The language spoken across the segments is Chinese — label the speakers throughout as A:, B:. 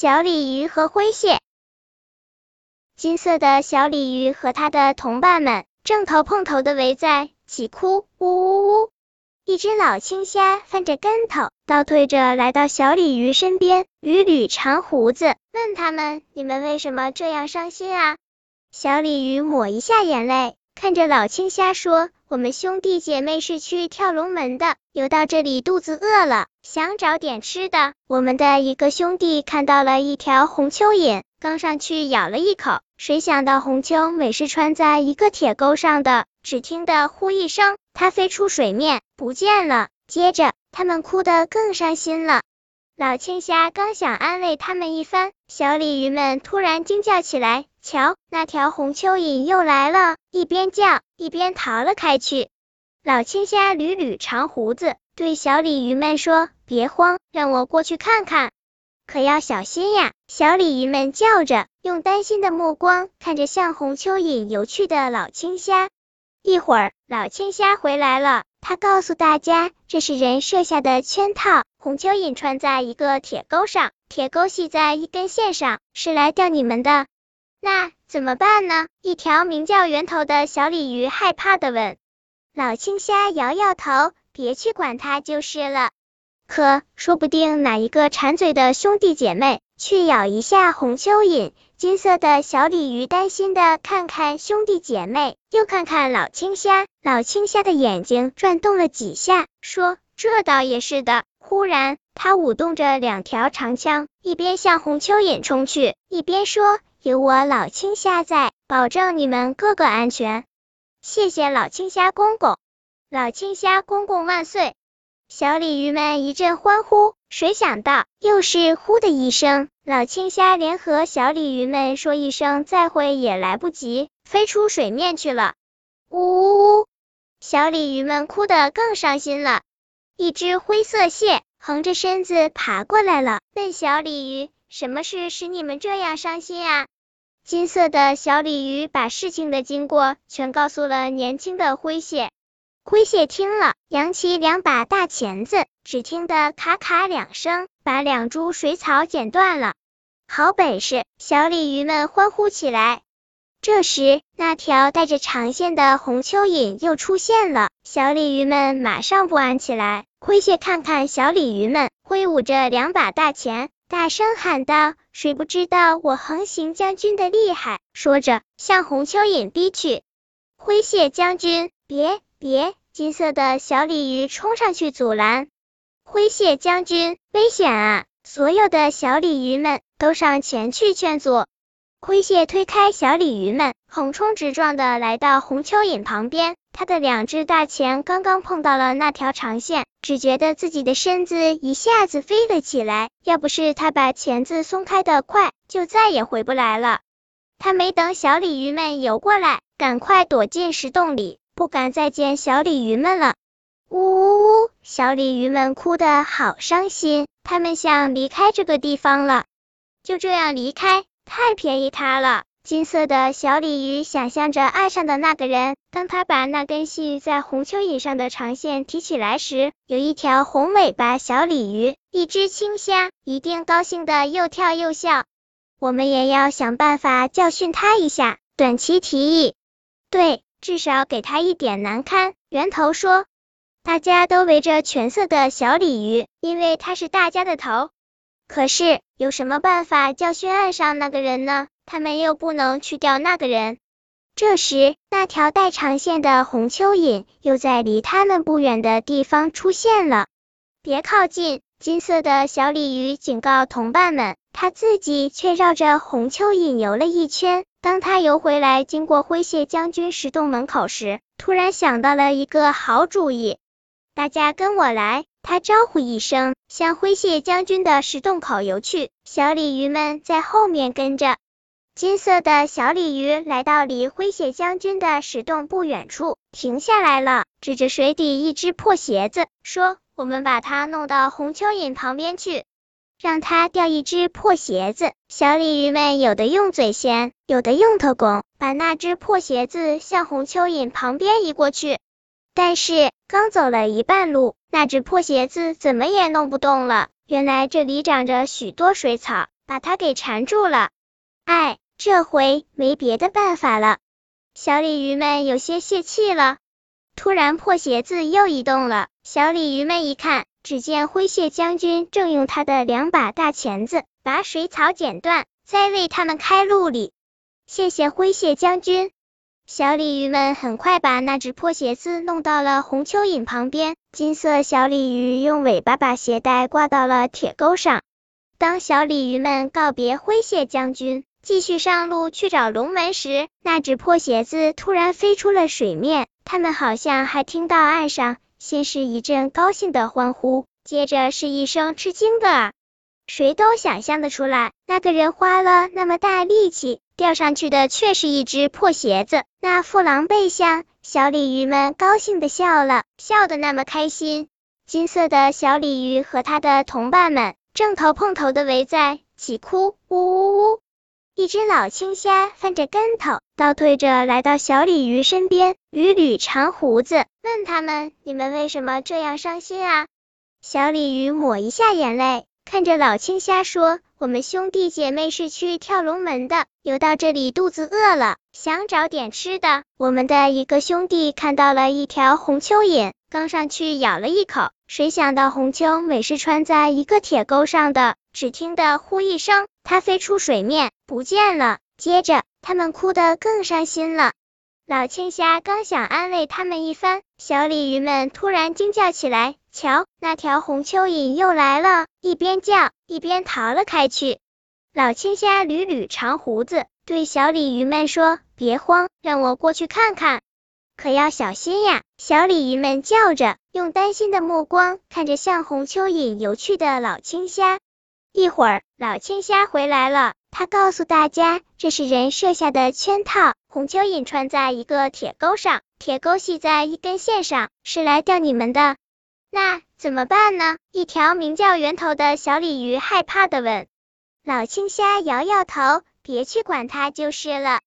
A: 小鲤鱼和灰蟹。金色的小鲤鱼和它的同伴们正头碰头的围在一起哭，呜呜呜！一只老青虾翻着跟头，倒退着来到小鲤鱼身边，捋捋长胡子，问他们：“你们为什么这样伤心啊？”小鲤鱼抹一下眼泪，看着老青虾说：“我们兄弟姐妹是去跳龙门的，游到这里肚子饿了，想找点吃的。我们的一个兄弟看到了一条红蚯蚓，刚上去咬了一口，谁想到红蚯尾是穿在一个铁钩上的，只听得呼一声，它飞出水面不见了。接着他们哭得更伤心了。老青虾刚想安慰他们一番，小鲤鱼们突然惊叫起来。瞧，那条红蚯蚓又来了，一边叫一边逃了开去。老青虾捋捋长胡子，对小鲤鱼们说：“别慌，让我过去看看，可要小心呀！”小鲤鱼们叫着，用担心的目光看着向红蚯蚓游去的老青虾。一会儿，老青虾回来了，他告诉大家，这是人设下的圈套，红蚯蚓穿在一个铁钩上，铁钩系在一根线上，是来钓你们的。那怎么办呢？一条名叫圆头的小鲤鱼害怕的问。老青虾摇摇头，别去管它就是了。可说不定哪一个馋嘴的兄弟姐妹去咬一下红蚯蚓。金色的小鲤鱼担心的看看兄弟姐妹，又看看老青虾。老青虾的眼睛转动了几下，说：“这倒也是的。”忽然，他舞动着两条长枪，一边向红蚯蚓冲去，一边说。有我老青虾在，保证你们个个安全。谢谢老青虾公公，老青虾公公万岁！小鲤鱼们一阵欢呼。谁想到，又是呼的一声，老青虾连和小鲤鱼们说一声再会也来不及，飞出水面去了。呜呜呜！小鲤鱼们哭得更伤心了。一只灰色蟹横着身子爬过来了，问小鲤鱼。什么事使你们这样伤心啊？金色的小鲤鱼把事情的经过全告诉了年轻的灰蟹。灰蟹听了，扬起两把大钳子，只听得咔咔两声，把两株水草剪断了。好本事！小鲤鱼们欢呼起来。这时，那条带着长线的红蚯蚓又出现了，小鲤鱼们马上不安起来。灰蟹看看小鲤鱼们，挥舞着两把大钳。大声喊道：“谁不知道我横行将军的厉害？”说着，向红蚯蚓逼去。灰蟹将军，别别！金色的小鲤鱼冲上去阻拦。灰蟹将军，危险啊！所有的小鲤鱼们都上前去劝阻。灰蟹推开小鲤鱼们，横冲直撞的来到红蚯蚓旁边。他的两只大钳刚刚碰到了那条长线，只觉得自己的身子一下子飞了起来。要不是他把钳子松开的快，就再也回不来了。他没等小鲤鱼们游过来，赶快躲进石洞里，不敢再见小鲤鱼们了。呜呜呜！小鲤鱼们哭得好伤心，他们想离开这个地方了。就这样离开，太便宜他了。金色的小鲤鱼想象着岸上的那个人，当他把那根系在红蚯蚓上的长线提起来时，有一条红尾巴小鲤鱼，一只青虾，一定高兴的又跳又笑。我们也要想办法教训他一下。短期提议，对，至少给他一点难堪。圆头说，大家都围着全色的小鲤鱼，因为它是大家的头。可是有什么办法教训岸上那个人呢？他们又不能去钓那个人。这时，那条带长线的红蚯蚓又在离他们不远的地方出现了。别靠近！金色的小鲤鱼警告同伴们，它自己却绕着红蚯蚓游了一圈。当它游回来，经过灰蟹将军石洞门口时，突然想到了一个好主意。大家跟我来！他招呼一声，向灰蟹将军的石洞口游去。小鲤鱼们在后面跟着。金色的小鲤鱼来到离灰蟹将军的石洞不远处，停下来了，指着水底一只破鞋子，说：“我们把它弄到红蚯蚓旁边去，让它钓一只破鞋子。”小鲤鱼们有的用嘴衔，有的用头拱，把那只破鞋子向红蚯蚓旁边移过去。但是刚走了一半路，那只破鞋子怎么也弄不动了。原来这里长着许多水草。把它给缠住了。哎，这回没别的办法了。小鲤鱼们有些泄气了。突然，破鞋子又移动了。小鲤鱼们一看，只见灰蟹将军正用他的两把大钳子把水草剪断，在为他们开路哩。谢谢灰蟹将军。小鲤鱼们很快把那只破鞋子弄到了红蚯蚓旁边。金色小鲤鱼用尾巴把鞋带挂到了铁钩上。当小鲤鱼们告别灰蟹将军，继续上路去找龙门时，那只破鞋子突然飞出了水面。他们好像还听到岸上先是一阵高兴的欢呼，接着是一声吃惊的。谁都想象得出来，那个人花了那么大力气。钓上去的却是一只破鞋子，那副狼狈相，小鲤鱼们高兴的笑了，笑得那么开心。金色的小鲤鱼和它的同伴们正头碰头的围在起哭，呜呜呜！一只老青虾翻着跟头，倒退着来到小鲤鱼身边，捋捋长胡子，问他们：“你们为什么这样伤心啊？”小鲤鱼抹一下眼泪。看着老青虾说：“我们兄弟姐妹是去跳龙门的，游到这里肚子饿了，想找点吃的。我们的一个兄弟看到了一条红蚯蚓，刚上去咬了一口，谁想到红蚯尾是穿在一个铁钩上的，只听得呼一声，它飞出水面不见了。接着他们哭得更伤心了。”老青虾刚想安慰他们一番，小鲤鱼们突然惊叫起来：“瞧，那条红蚯蚓又来了！”一边叫一边逃了开去。老青虾捋捋长胡子，对小鲤鱼们说：“别慌，让我过去看看，可要小心呀！”小鲤鱼们叫着，用担心的目光看着向红蚯蚓游去的老青虾。一会儿，老青虾回来了。他告诉大家，这是人设下的圈套。红蚯蚓穿在一个铁钩上，铁钩系在一根线上，是来钓你们的。那怎么办呢？一条名叫圆头的小鲤鱼害怕的问。老青虾摇摇头，别去管它就是了。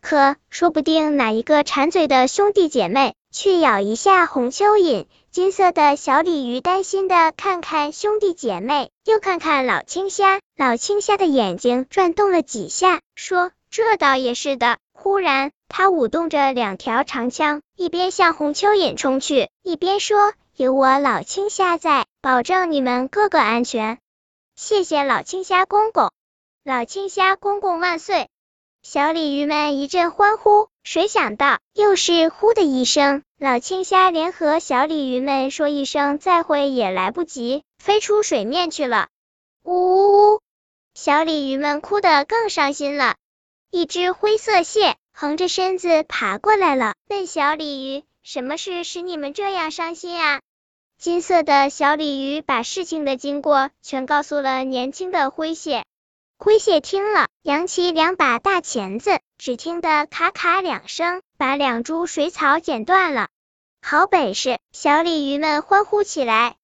A: 可说不定哪一个馋嘴的兄弟姐妹去咬一下红蚯蚓。金色的小鲤鱼担心的看看兄弟姐妹，又看看老青虾。老青虾的眼睛转动了几下，说：“这倒也是的。”忽然，他舞动着两条长枪，一边向红蚯蚓冲去，一边说：“有我老青虾在，保证你们个个安全。”谢谢老青虾公公，老青虾公公万岁！小鲤鱼们一阵欢呼。谁想到，又是呼的一声，老青虾连和小鲤鱼们说一声再会也来不及，飞出水面去了。呜呜呜！小鲤鱼们哭得更伤心了。一只灰色蟹横着身子爬过来了，问小鲤鱼：“什么事使你们这样伤心啊？”金色的小鲤鱼把事情的经过全告诉了年轻的灰蟹。灰蟹听了，扬起两把大钳子，只听得咔咔两声，把两株水草剪断了。好本事！小鲤鱼们欢呼起来。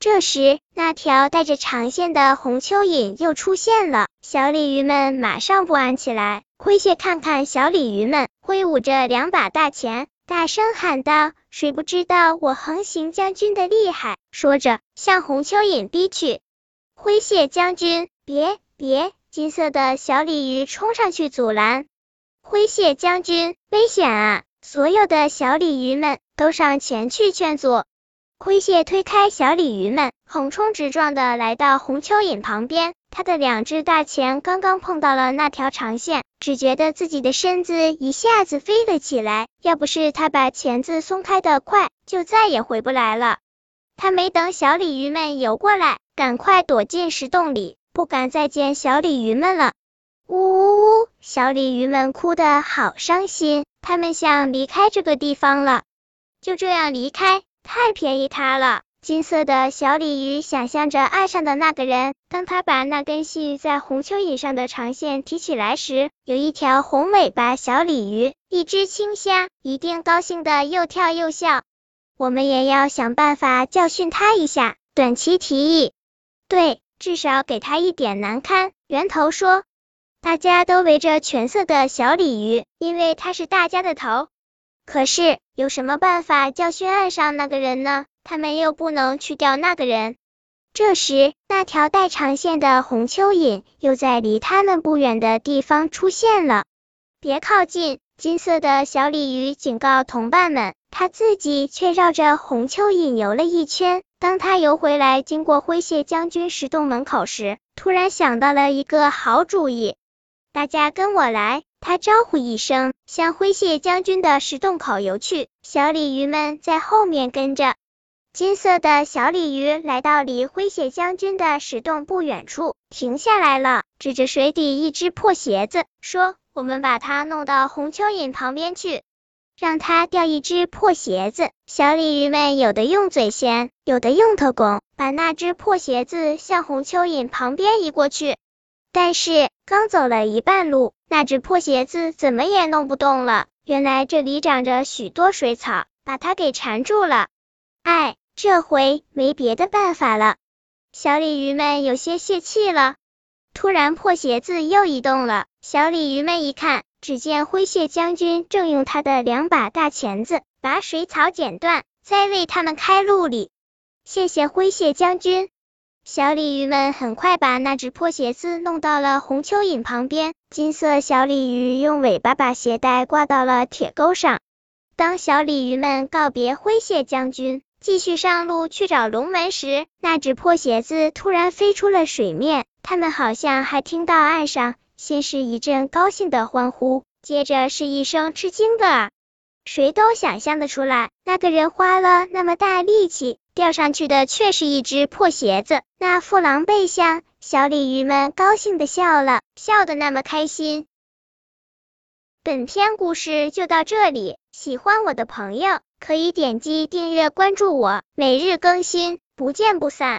A: 这时，那条带着长线的红蚯蚓又出现了，小鲤鱼们马上不安起来。灰蟹看看小鲤鱼们，挥舞着两把大钳，大声喊道：“谁不知道我横行将军的厉害？”说着，向红蚯蚓逼去。灰蟹将军，别！别！金色的小鲤鱼冲上去阻拦。灰蟹将军，危险啊！所有的小鲤鱼们都上前去劝阻。灰蟹推开小鲤鱼们，横冲直撞的来到红蚯蚓旁边。他的两只大钳刚刚碰到了那条长线，只觉得自己的身子一下子飞了起来。要不是他把钳子松开的快，就再也回不来了。他没等小鲤鱼们游过来，赶快躲进石洞里。不敢再见小鲤鱼们了，呜呜呜！小鲤鱼们哭得好伤心，他们想离开这个地方了。就这样离开，太便宜他了。金色的小鲤鱼想象着岸上的那个人，当他把那根系在红蚯蚓上的长线提起来时，有一条红尾巴小鲤鱼，一只青虾，一定高兴的又跳又笑。我们也要想办法教训他一下。短期提议，对。至少给他一点难堪。圆头说：“大家都围着全色的小鲤鱼，因为他是大家的头。可是有什么办法教训岸上那个人呢？他们又不能去钓那个人。”这时，那条带长线的红蚯蚓又在离他们不远的地方出现了。别靠近！金色的小鲤鱼警告同伴们，它自己却绕着红蚯蚓游了一圈。当他游回来，经过灰蟹将军石洞门口时，突然想到了一个好主意。大家跟我来！他招呼一声，向灰蟹将军的石洞口游去。小鲤鱼们在后面跟着。金色的小鲤鱼来到离灰蟹将军的石洞不远处，停下来了，指着水底一只破鞋子，说。我们把它弄到红蚯蚓旁边去，让它掉一只破鞋子。小鲤鱼们有的用嘴衔，有的用头拱，把那只破鞋子向红蚯蚓旁边移过去。但是刚走了一半路，那只破鞋子怎么也弄不动了。原来这里长着许多水草，把它给缠住了。哎，这回没别的办法了。小鲤鱼们有些泄气了。突然，破鞋子又移动了。小鲤鱼们一看，只见灰蟹将军正用他的两把大钳子把水草剪断，在为他们开路哩。谢谢灰蟹将军。小鲤鱼们很快把那只破鞋子弄到了红蚯蚓旁边。金色小鲤鱼用尾巴把鞋带挂到了铁钩上。当小鲤鱼们告别灰蟹将军，继续上路去找龙门时，那只破鞋子突然飞出了水面。他们好像还听到岸上先是一阵高兴的欢呼，接着是一声吃惊的。谁都想象得出来，那个人花了那么大力气钓上去的却是一只破鞋子，那副狼狈相。小鲤鱼们高兴的笑了，笑得那么开心。本篇故事就到这里，喜欢我的朋友可以点击订阅关注我，每日更新，不见不散。